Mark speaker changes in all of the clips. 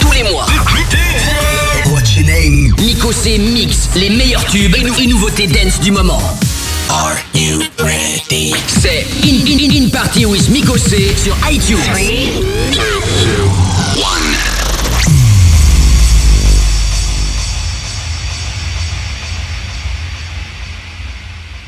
Speaker 1: Tous les mois. What's your name? Mikosé mix les meilleurs tubes et, nou- et nouveautés dance du moment. Are you ready? C'est In, In, In, In Party with Mikosé sur iTunes. 3, 2, 1.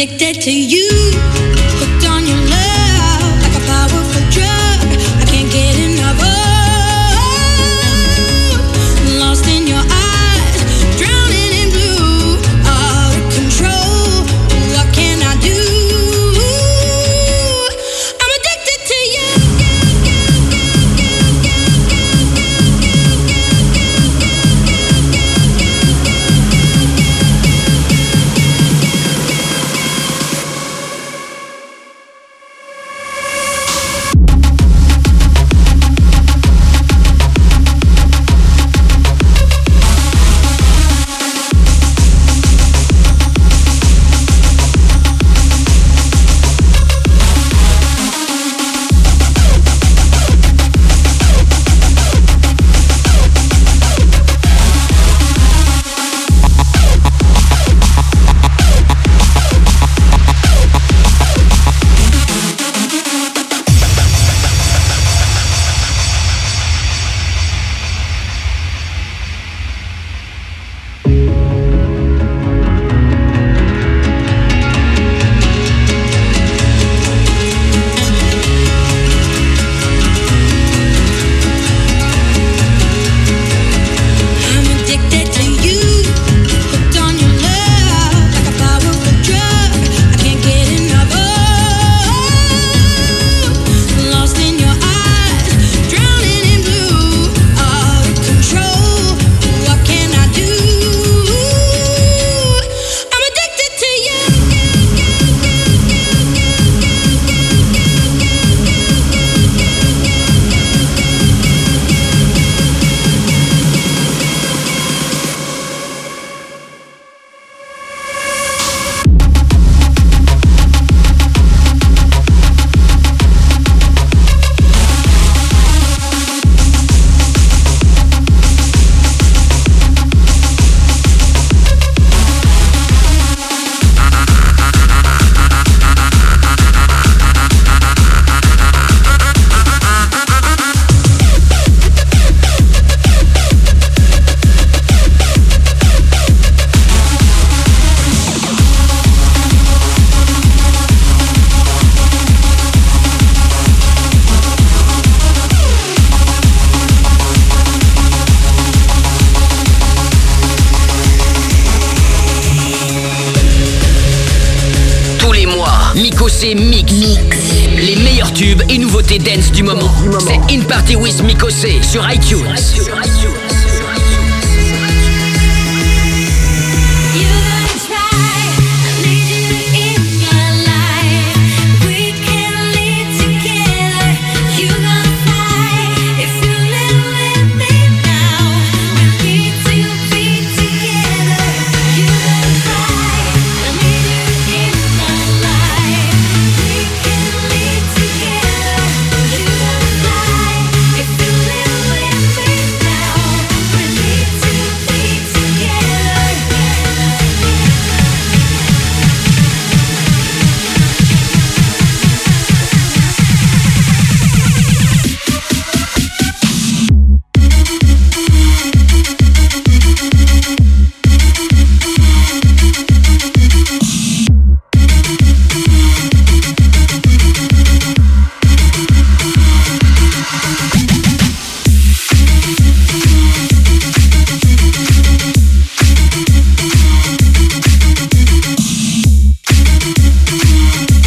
Speaker 2: addicted to you.
Speaker 1: Sur iTunes.
Speaker 3: Mm-hmm.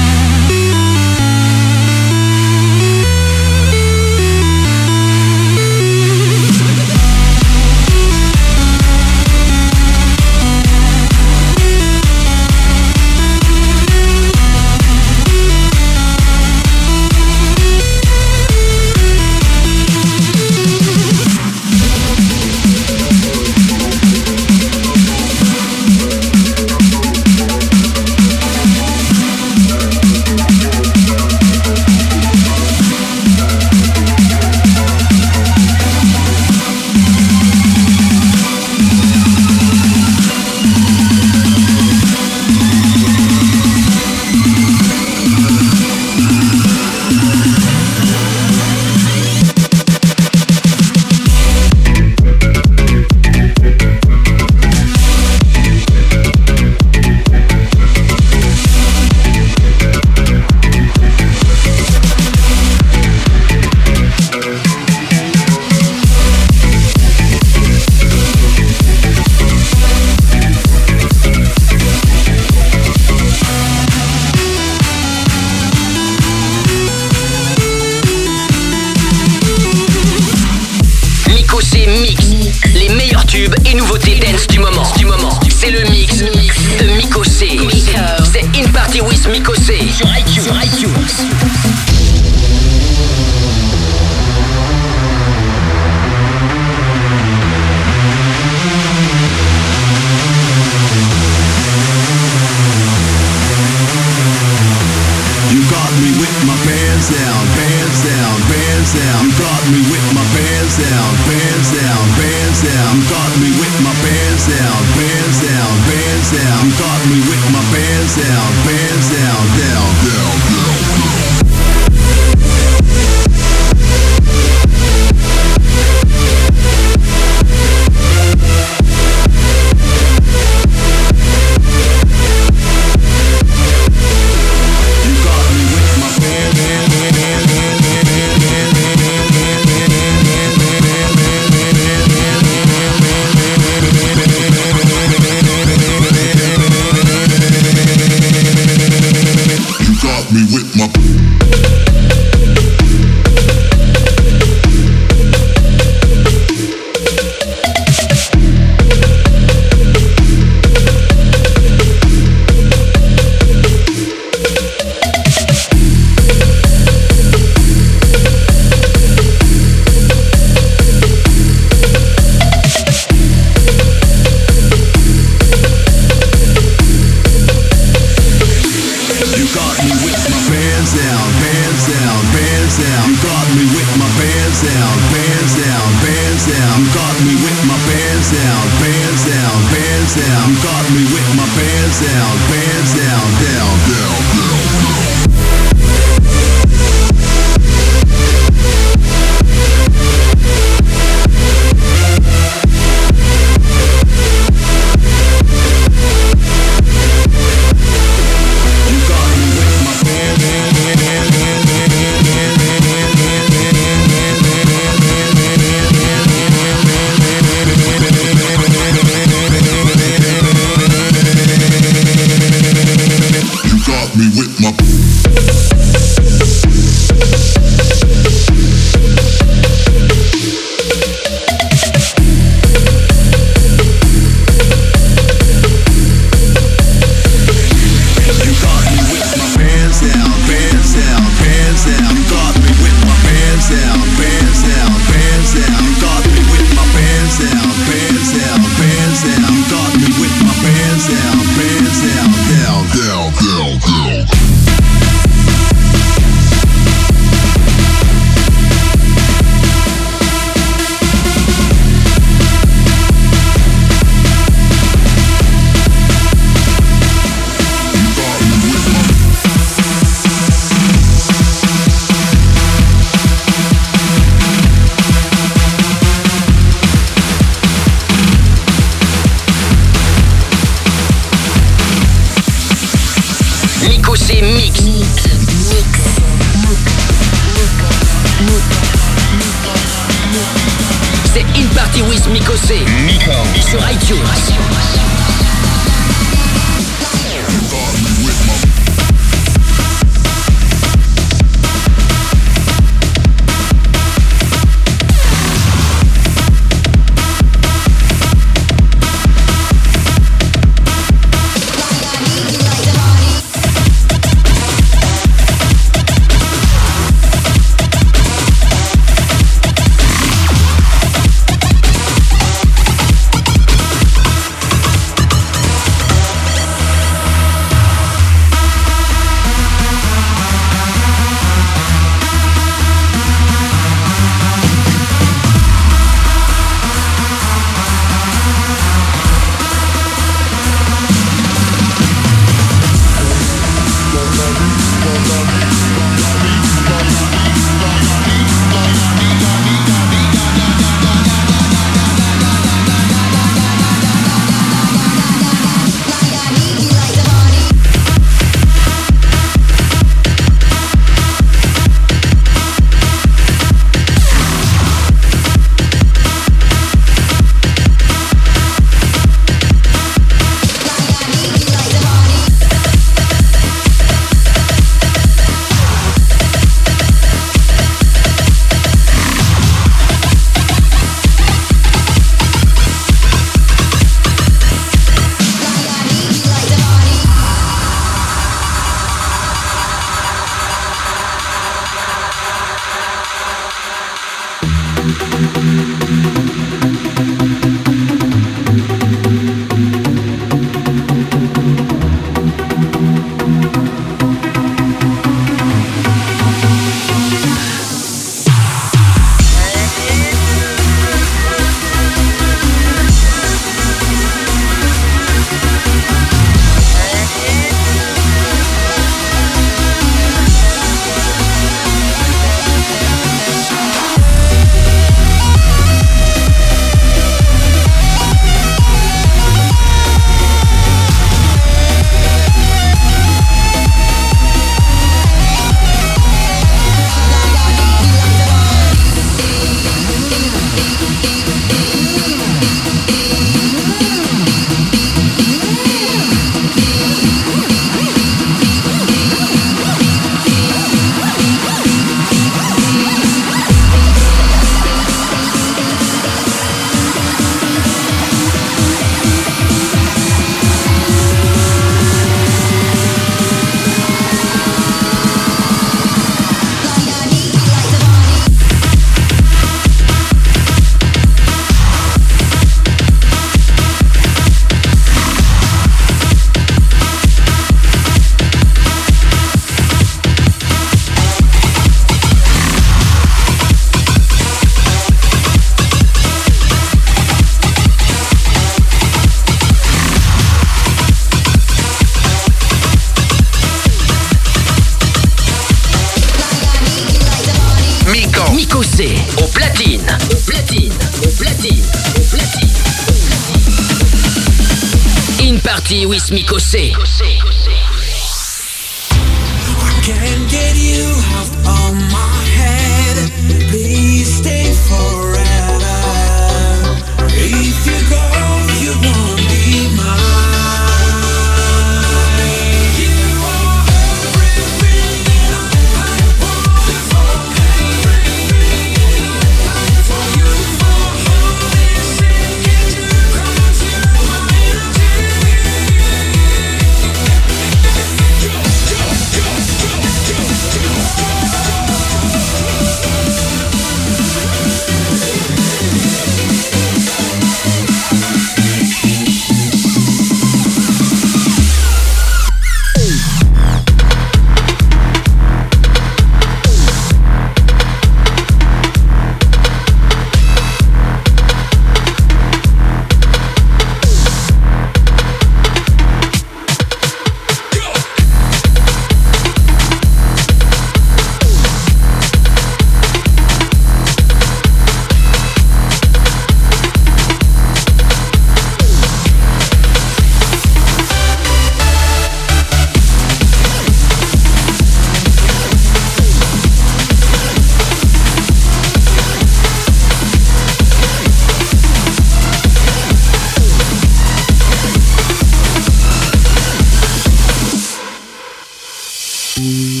Speaker 3: Mm-hmm.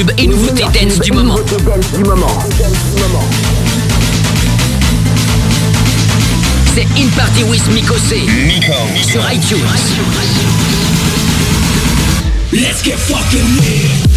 Speaker 3: tubes et nouveautés dance du moment. C'est In Party with Miko Sur iTunes.
Speaker 4: Let's get fucking
Speaker 5: lit.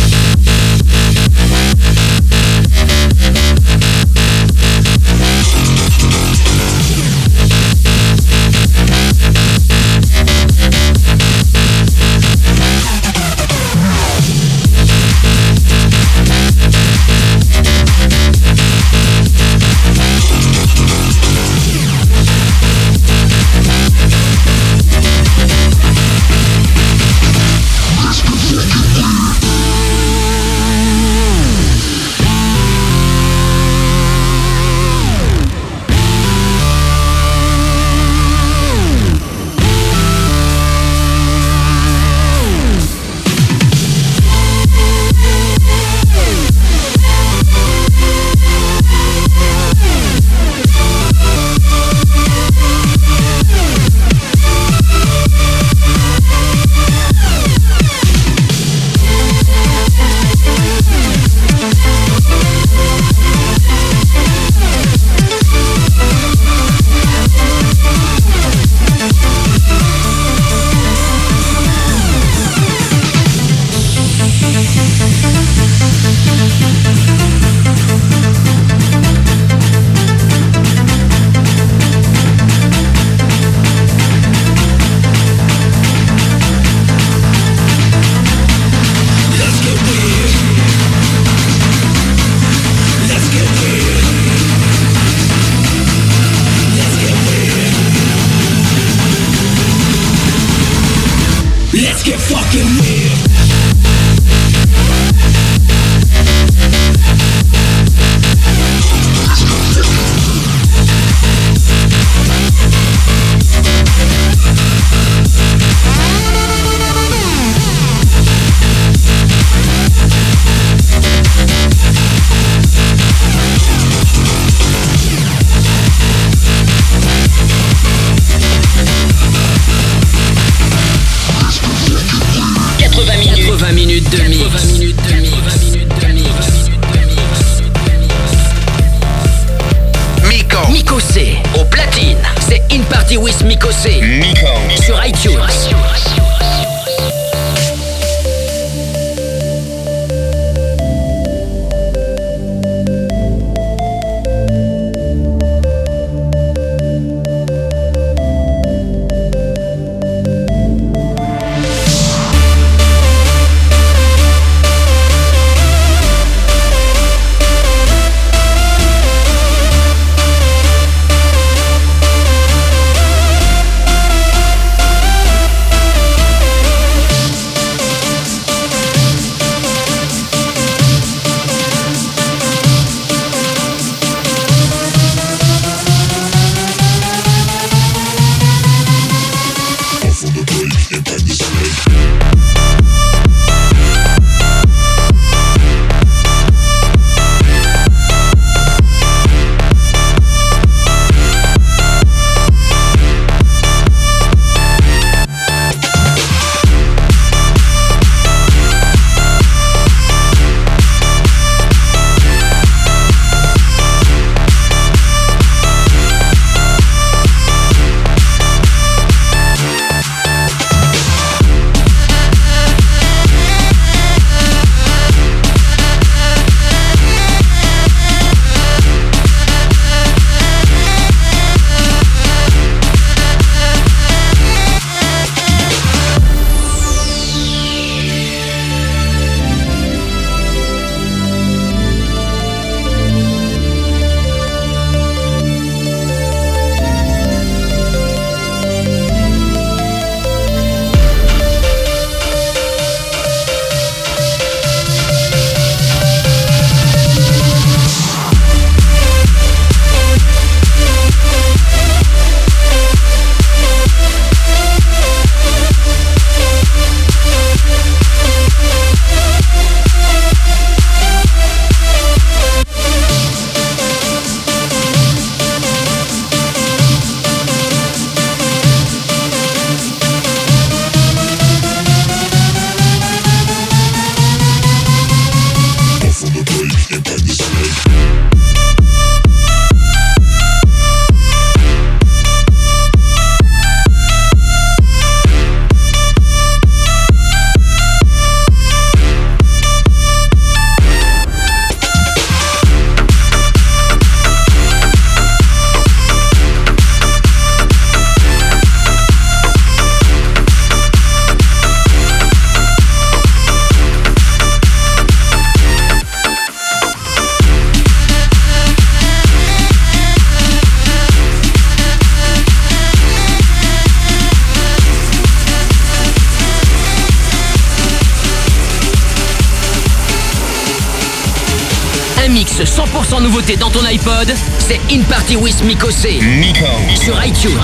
Speaker 5: 100% nouveauté dans ton iPod, c'est In Party with Miko C. Miko. Sur iTunes.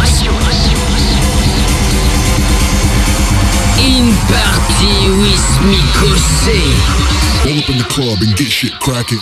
Speaker 5: In Party with Miko C.
Speaker 6: Open the club and get shit cracking.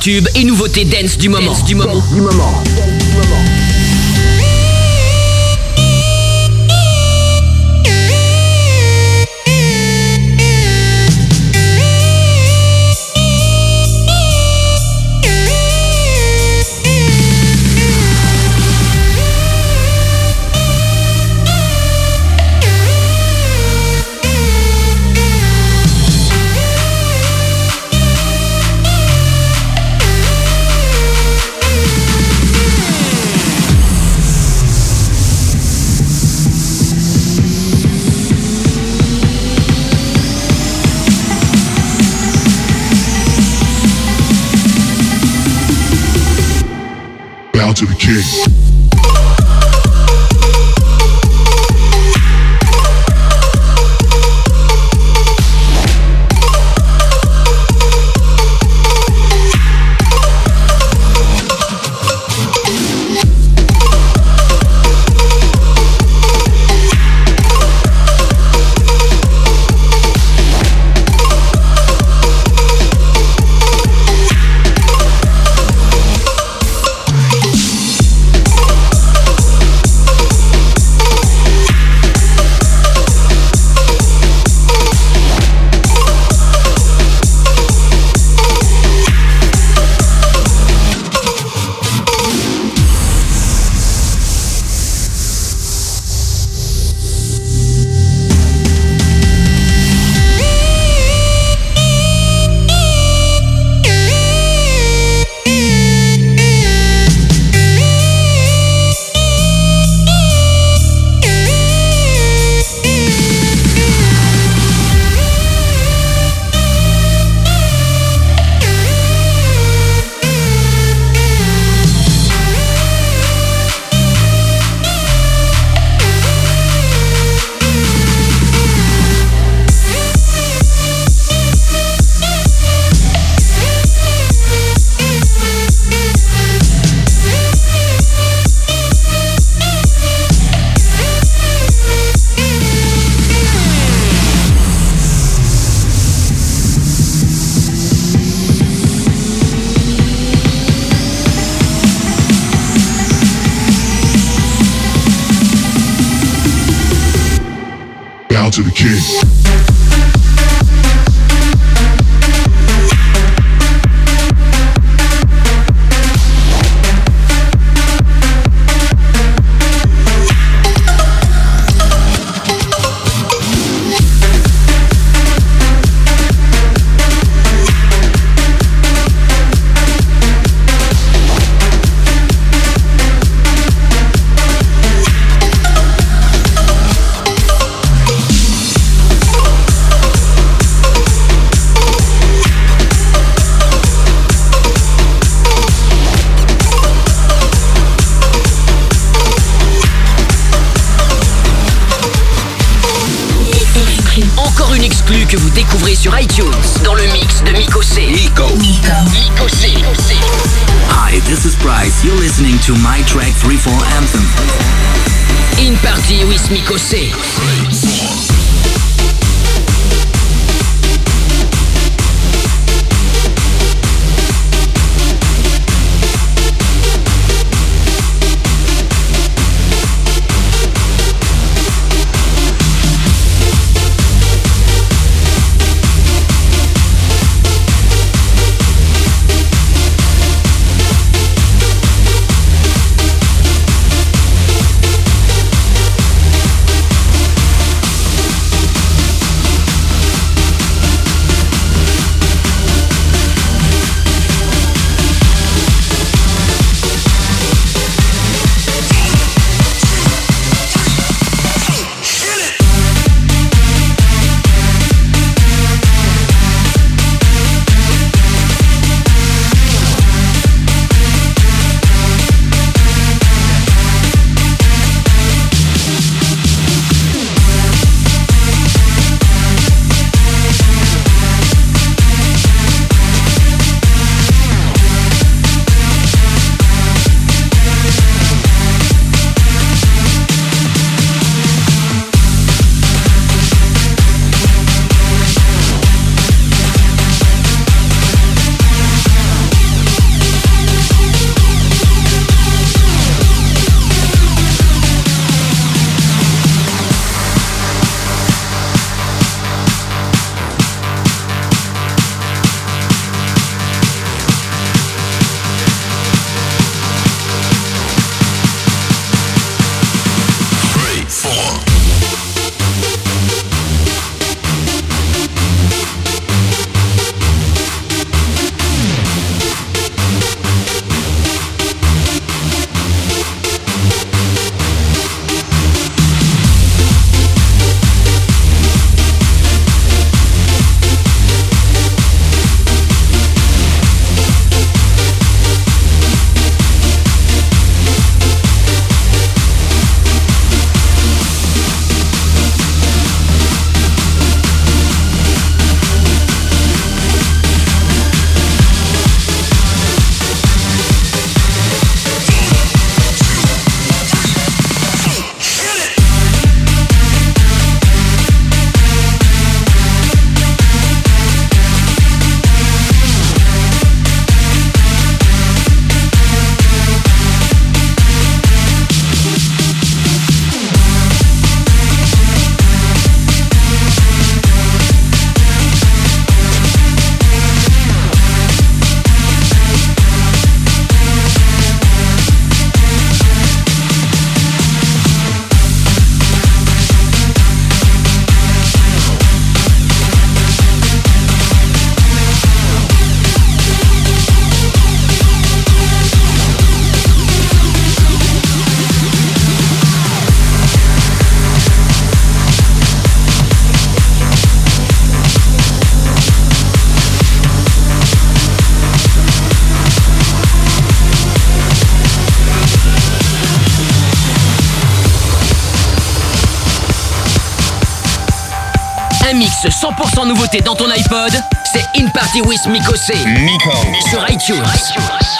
Speaker 5: Tubes et nouveautés dance du moment. du moment. du moment.
Speaker 3: Mix 100% nouveauté dans ton iPod, c'est In Party with Miko C. Miko. Sur iTunes.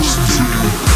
Speaker 6: Hysterica.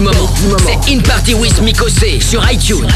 Speaker 7: C'est In Party with Mikosé sur iTunes.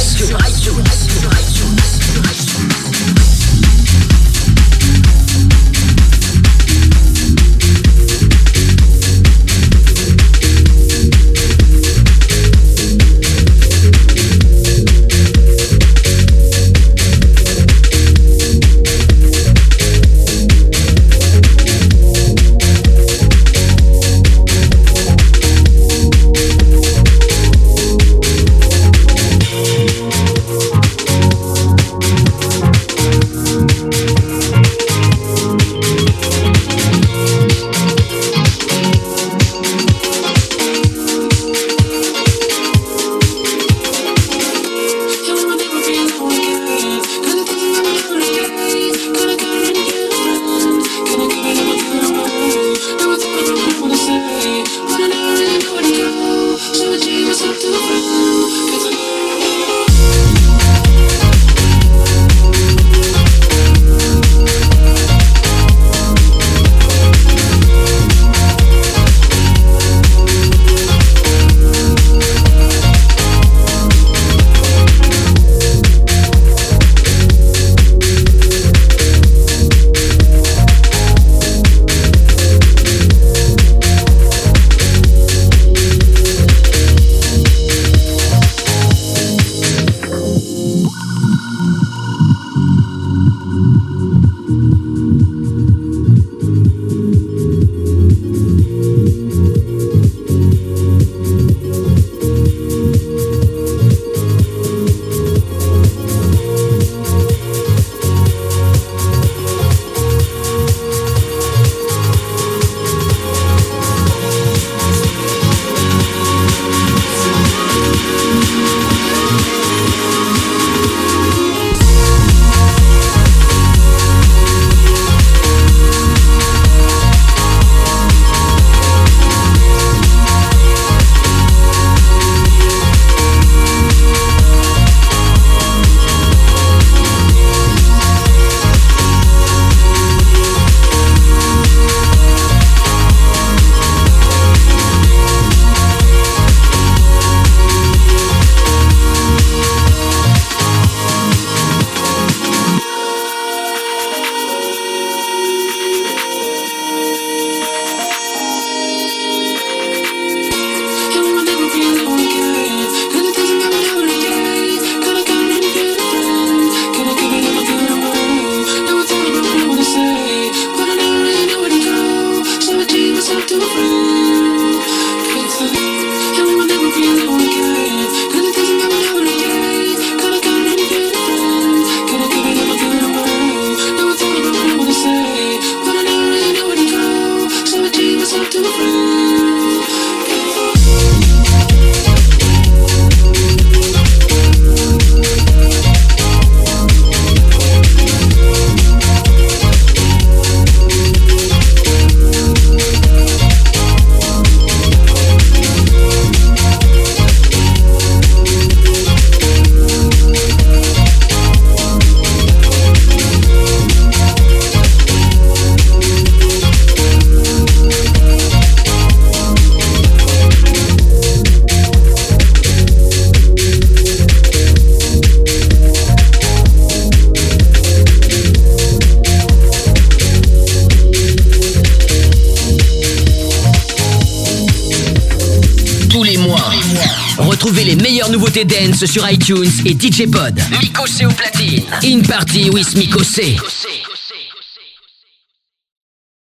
Speaker 7: Dance sur iTunes et DJ Pod. Miko C au platine. In Party with Miko C.